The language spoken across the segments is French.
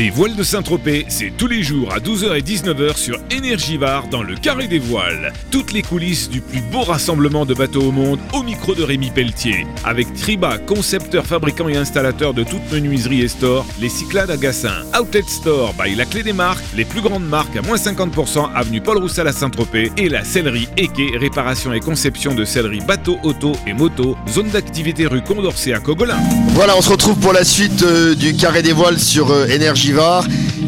Les voiles de Saint-Tropez, c'est tous les jours à 12h et 19h sur Énergivare dans le Carré des Voiles. Toutes les coulisses du plus beau rassemblement de bateaux au monde au micro de Rémi Pelletier. Avec Triba, concepteur, fabricant et installateur de toutes menuiseries et stores, les Cyclades à Gassin, Outlet Store by La Clé des Marques, les plus grandes marques à moins 50% avenue Paul Roussel à Saint-Tropez et la sellerie Eke, réparation et conception de sellerie bateau, auto et moto, zone d'activité rue Condorcet à Cogolin. Voilà, on se retrouve pour la suite euh, du Carré des Voiles sur euh,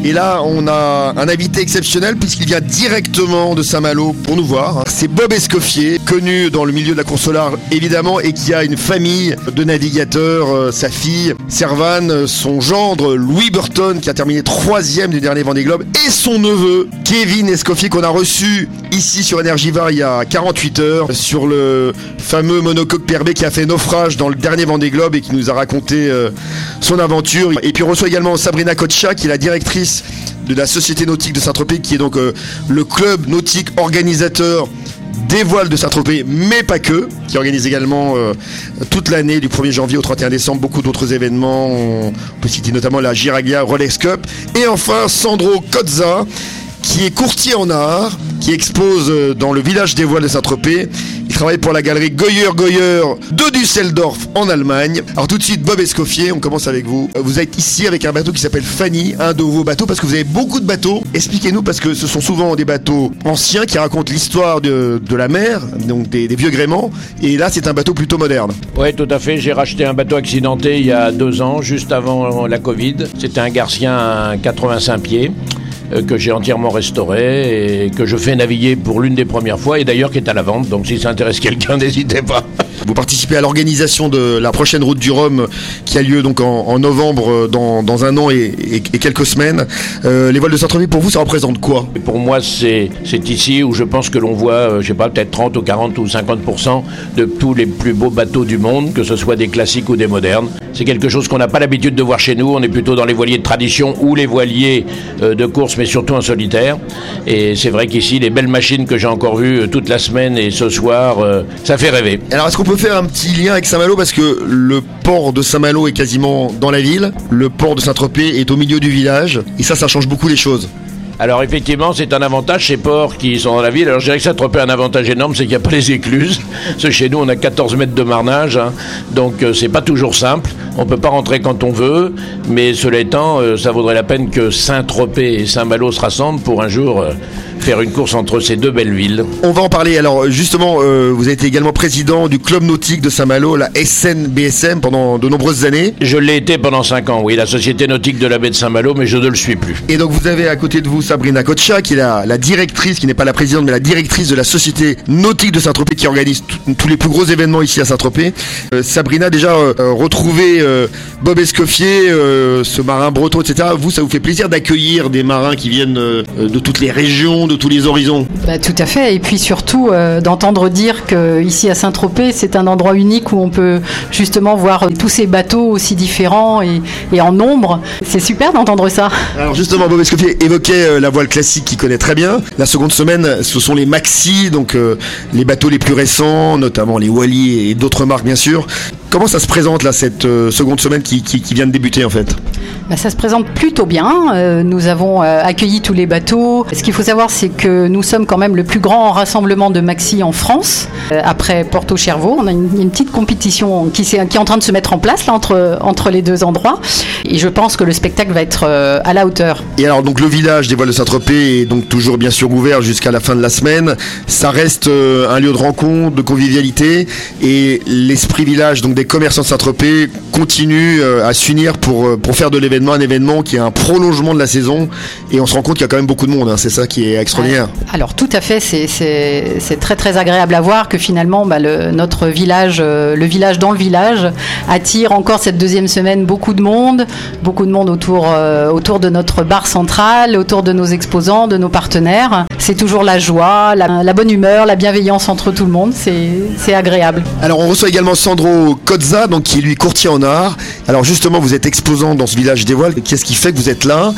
Et là, on a un invité exceptionnel puisqu'il vient directement de Saint-Malo pour nous voir. C'est Bob Escoffier, connu dans le milieu de la consolare évidemment et qui a une famille de navigateurs, euh, sa fille Servane, son gendre Louis Burton qui a terminé troisième du dernier Vendée Globe et son neveu Kevin Escoffier qu'on a reçu ici sur Énergivare il y a 48 heures sur le fameux monocoque PRB qui a fait naufrage dans le dernier Vendée Globe et qui nous a raconté euh, son aventure. Et puis on reçoit également Sabrina Kocha qui est la directrice de la Société Nautique de Saint-Tropez qui est donc euh, le club nautique organisateur des voiles de Saint-Tropez, mais pas que, qui organise également euh, toute l'année du 1er janvier au 31 décembre beaucoup d'autres événements. On peut citer notamment la Giraglia Rolex Cup. Et enfin Sandro Cozza, qui est courtier en art, qui expose euh, dans le village des voiles de Saint-Tropez. Il travaille pour la galerie Goyer Goyer de Düsseldorf en Allemagne. Alors tout de suite, Bob Escoffier, on commence avec vous. Euh, Vous êtes ici avec un bateau qui s'appelle Fanny, un de vos bateaux, parce que vous avez beaucoup de bateaux. Expliquez-nous, parce que ce sont souvent des bateaux anciens qui racontent l'histoire de, la mer, donc des, vieux gréments. Et là, c'est un bateau plutôt moderne. Oui, tout à fait. J'ai racheté un bateau accidenté il y a deux ans, juste avant la Covid. C'était un Garcien à 85 pieds que j'ai entièrement restauré et que je fais naviguer pour l'une des premières fois et d'ailleurs qui est à la vente. Donc si ça intéresse quelqu'un, n'hésitez pas. Vous participez à l'organisation de la prochaine route du Rhum qui a lieu donc en, en novembre euh, dans, dans un an et, et- et quelques semaines. Euh, les voiles de Saint-Tropez, pour vous, ça représente quoi? Pour moi, c'est c'est ici où je pense que l'on voit, euh, je sais pas, peut-être 30 ou 40 ou 50% de tous les plus beaux bateaux du monde, que ce soit des classiques ou des modernes. C'est quelque chose qu'on n'a pas l'habitude de voir chez nous. On est plutôt dans les voiliers de tradition ou les voiliers de course, mais surtout en solitaire. Et c'est vrai qu'ici, les belles machines que j'ai encore vues toute la semaine et ce soir, ça fait rêver. Alors, est-ce qu'on peut faire un petit lien avec Saint-Malo Parce que le port de Saint-Malo est quasiment dans la ville, le port de Saint-Tropez est au milieu du village, et ça, ça change beaucoup les choses. Alors effectivement, c'est un avantage ces ports qui sont dans la ville. Alors je dirais que ça tropez un avantage énorme, c'est qu'il n'y a pas les écluses. Chez nous, on a 14 mètres de marnage, hein. donc euh, c'est pas toujours simple. On peut pas rentrer quand on veut, mais cela étant, euh, ça vaudrait la peine que Saint-Tropez et Saint-Malo se rassemblent pour un jour euh, faire une course entre ces deux belles villes. On va en parler. Alors, justement, euh, vous avez été également président du club nautique de Saint-Malo, la SNBSM, pendant de nombreuses années. Je l'ai été pendant 5 ans, oui, la Société Nautique de la baie de Saint-Malo, mais je ne le suis plus. Et donc vous avez à côté de vous Sabrina Kocha, qui est la, la directrice, qui n'est pas la présidente, mais la directrice de la Société Nautique de Saint-Tropez, qui organise tous les plus gros événements ici à Saint-Tropez. Euh, Sabrina, déjà euh, euh, Bob Escoffier, euh, ce marin breton, etc. Vous, ça vous fait plaisir d'accueillir des marins qui viennent euh, de toutes les régions, de tous les horizons? Bah, tout à fait. Et puis surtout euh, d'entendre dire que ici à Saint-Tropez, c'est un endroit unique où on peut justement voir tous ces bateaux aussi différents et, et en nombre. C'est super d'entendre ça. Alors justement, Bob Escoffier évoquait euh, la voile classique qu'il connaît très bien. La seconde semaine, ce sont les maxi, donc euh, les bateaux les plus récents, notamment les Wally et d'autres marques bien sûr. Comment ça se présente là cette euh, seconde semaine qui, qui- qui vient de débuter en fait? Bah, ça se présente plutôt bien. Euh, nous avons euh, accueilli tous les bateaux. Ce qu'il faut savoir, c'est que nous sommes quand même le plus grand rassemblement de maxi en France. Après Porto Chervaux, on a une, une petite compétition qui, est en train de se mettre en place là entre, entre les deux endroits. Et je pense que le spectacle va être à la hauteur. Et alors donc le village des voiles de Saint-Tropez est donc toujours bien sûr ouvert jusqu'à la fin de la semaine. Ça reste un lieu de rencontre, de convivialité et l'esprit village donc des commerçants de Saint-Tropez continue euh, à s'unir pour, euh, pour faire de l'événement un événement qui est un prolongement de la saison et on se rend compte qu'il y a quand même beaucoup de monde, hein. c'est ça qui est extraordinaire. Alors tout à fait, c'est- très très agréable à voir que finalement bah, le, notre village, euh, le village dans le village, attire encore cette deuxième semaine beaucoup de monde, beaucoup de monde autour, euh, autour de notre bar central, autour de nos exposants, de nos partenaires. C'est toujours la joie, la, la bonne humeur, la bienveillance entre tout le monde, c'est c'est agréable. Alors on reçoit également Sandro Donc qui est lui courtier en art. Alors justement vous êtes exposant dans ce village des voiles, qu'est-ce qui fait que vous êtes là?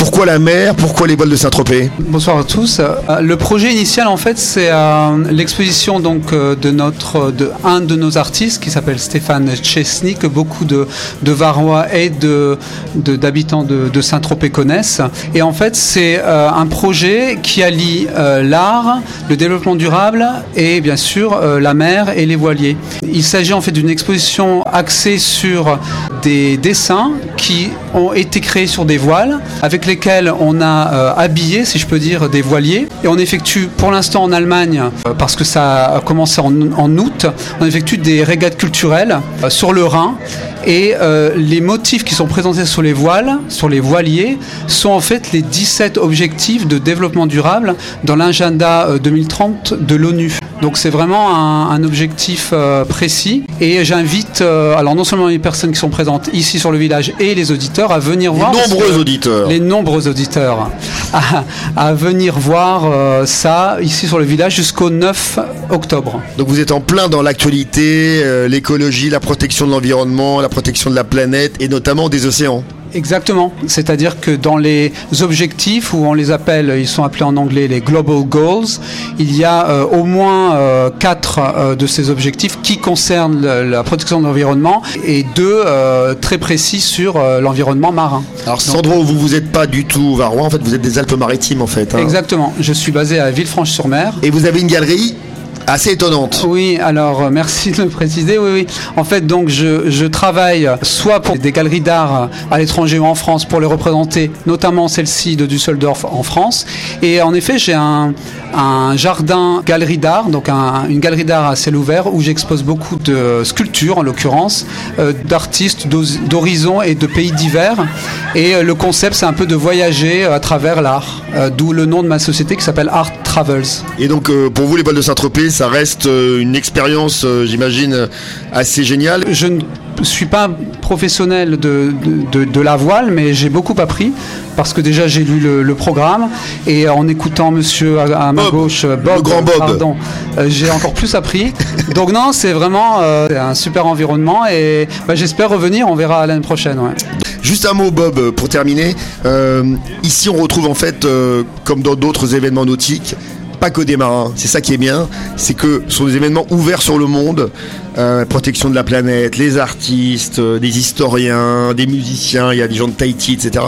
Pourquoi la mer? Pourquoi les voiles de Saint-Tropez? Bonsoir à tous. Euh, le projet initial, en fait, c'est euh, l'exposition donc euh, de notre de un de nos artistes qui s'appelle Stéphane Chesny que beaucoup de, de Varois et de d'habitants de, de, Saint-Tropez connaissent. Et en fait, c'est un projet qui allie l'art, le développement durable et bien sûr la mer et les voiliers. Il s'agit en fait d'une exposition axée sur des dessins qui ont été créés sur des voiles avec lesquels on a euh, habillé, si je peux dire, des voiliers. Et on effectue pour l'instant en Allemagne, euh, parce que ça a commencé en, août, on effectue des régates culturelles euh, sur le Rhin. Et les motifs qui sont présentés sur les voiles, sur les voiliers, sont en fait les 17 objectifs de développement durable dans l'agenda 2030 de l'ONU. Donc c'est vraiment un, objectif précis. Et j'invite, alors non seulement les personnes qui sont présentes ici sur le village et les auditeurs à venir voir. Nombreux auditeurs. Les nombreux auditeurs à, venir voir euh, ça ici sur le village jusqu'au 9 octobre. Donc vous êtes en plein dans l'actualité, euh, l'écologie, la protection de l'environnement, la protection de la planète et notamment des océans. Exactement. C'est-à-dire que dans les objectifs, où on les appelle, ils sont appelés en anglais les Global Goals, il y a euh, au moins euh, quatre euh, de ces objectifs qui concernent la protection de l'environnement et deux très précis sur l'environnement marin. Alors Sandro, vous vous êtes pas du tout varois, en fait vous êtes des Alpes-Maritimes en fait. Hein. Exactement. Je suis basé à Villefranche-sur-Mer. Et vous avez une galerie assez étonnante. Oui, alors euh, merci de le préciser. Oui, oui. En fait, donc je, travaille soit pour des galeries d'art à l'étranger ou en France pour les représenter, notamment celle-ci de Düsseldorf en France. Et en effet, j'ai un, jardin galerie d'art, donc une galerie d'art à ciel ouvert où j'expose beaucoup de sculptures, en l'occurrence, euh, d'artistes d'horizons et de pays divers. Et euh, le concept, c'est un peu de voyager à travers l'art, d'où le nom de ma société qui s'appelle Art Travels. Et donc, pour vous, les balles de Saint-Tropez, ça reste euh, une expérience, euh, j'imagine, assez géniale. Je ne suis pas professionnel de, de, la voile, mais j'ai beaucoup appris parce que déjà j'ai lu le, programme et en écoutant monsieur à, ma gauche, Bob, grand Bob. pardon, euh, j'ai encore plus appris. Donc non, c'est vraiment un super environnement et bah, j'espère revenir, on verra l'année prochaine. Juste un mot, Bob, pour terminer. ici, on retrouve en fait, comme dans d'autres événements nautiques, pas que des marins. C'est ça qui est bien, c'est que ce sont des événements ouverts sur le monde. Euh, protection de la planète, les artistes, euh, des historiens, des musiciens, il y a des gens de Tahiti, etc.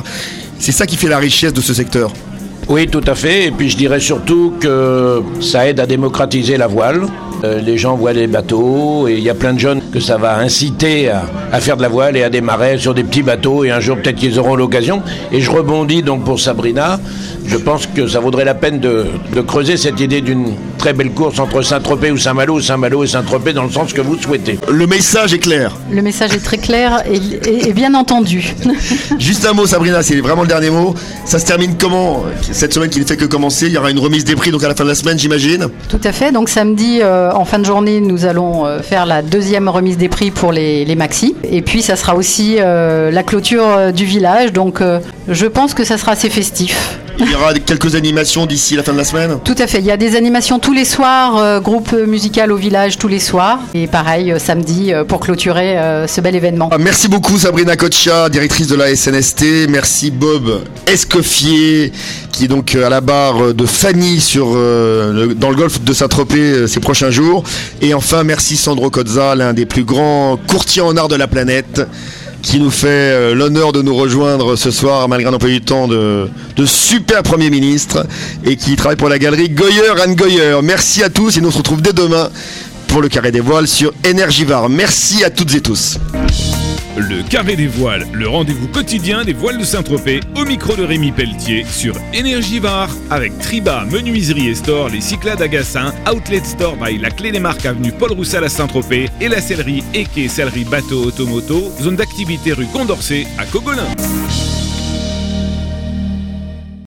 C'est ça qui fait la richesse de ce secteur. Oui, tout à fait. Et puis je dirais surtout que ça aide à démocratiser la voile. Euh, les gens voient des bateaux et il y a plein de jeunes que ça va inciter à, faire de la voile et à démarrer sur des petits bateaux et un jour peut-être qu'ils auront l'occasion. Et je rebondis donc pour Sabrina. Je pense que ça vaudrait la peine de, creuser cette idée d'une très belle course entre Saint-Tropez ou Saint-Malo, Saint-Malo et Saint-Tropez dans le sens que vous souhaitez. Le message est clair. Le message est très clair et, bien entendu. Juste un mot Sabrina, c'est vraiment le dernier mot. Ça se termine comment Cette semaine qui ne fait que commencer, il y aura une remise des prix donc à la fin de la semaine j'imagine? Tout à fait, donc samedi euh, en fin de journée, nous allons euh, faire la deuxième remise des prix pour les, les maxi. Et puis, ça sera aussi euh, la clôture du village. Donc, je pense que ça sera assez festif. Il y aura quelques animations d'ici la fin de la semaine? Tout à fait. Il y a des animations tous les soirs, groupe musical au village tous les soirs. Et pareil, samedi pour clôturer ce bel événement. Ah, merci beaucoup Sabrina Kocha, directrice de la SNST. Merci Bob Escoffier, qui est donc à la barre de Fanny sur, dans le golfe de Saint-Tropez ces prochains jours. Et enfin, merci Sandro Cozza, l'un des plus grands courtiers en art de la planète qui nous fait euh, l'honneur de nous rejoindre ce soir, malgré un emploi du temps de, super Premier ministre, et qui travaille pour la galerie Goyer and Goyer. Merci à tous, et nous on se retrouve dès demain pour le Carré des Voiles sur Energivar. Merci à toutes et tous. Le Carré des Voiles, le rendez-vous quotidien des voiles de Saint-Tropez, au micro de Rémi Pelletier sur Énergivare, avec Triba, Menuiserie et Store, les Cyclades à Outlet Store by la Clé des Marques avenue Paul Roussel à Saint-Tropez et la sellerie Eke Sellerie Bateau Automoto, zone d'activité rue Condorcet à Cogolin.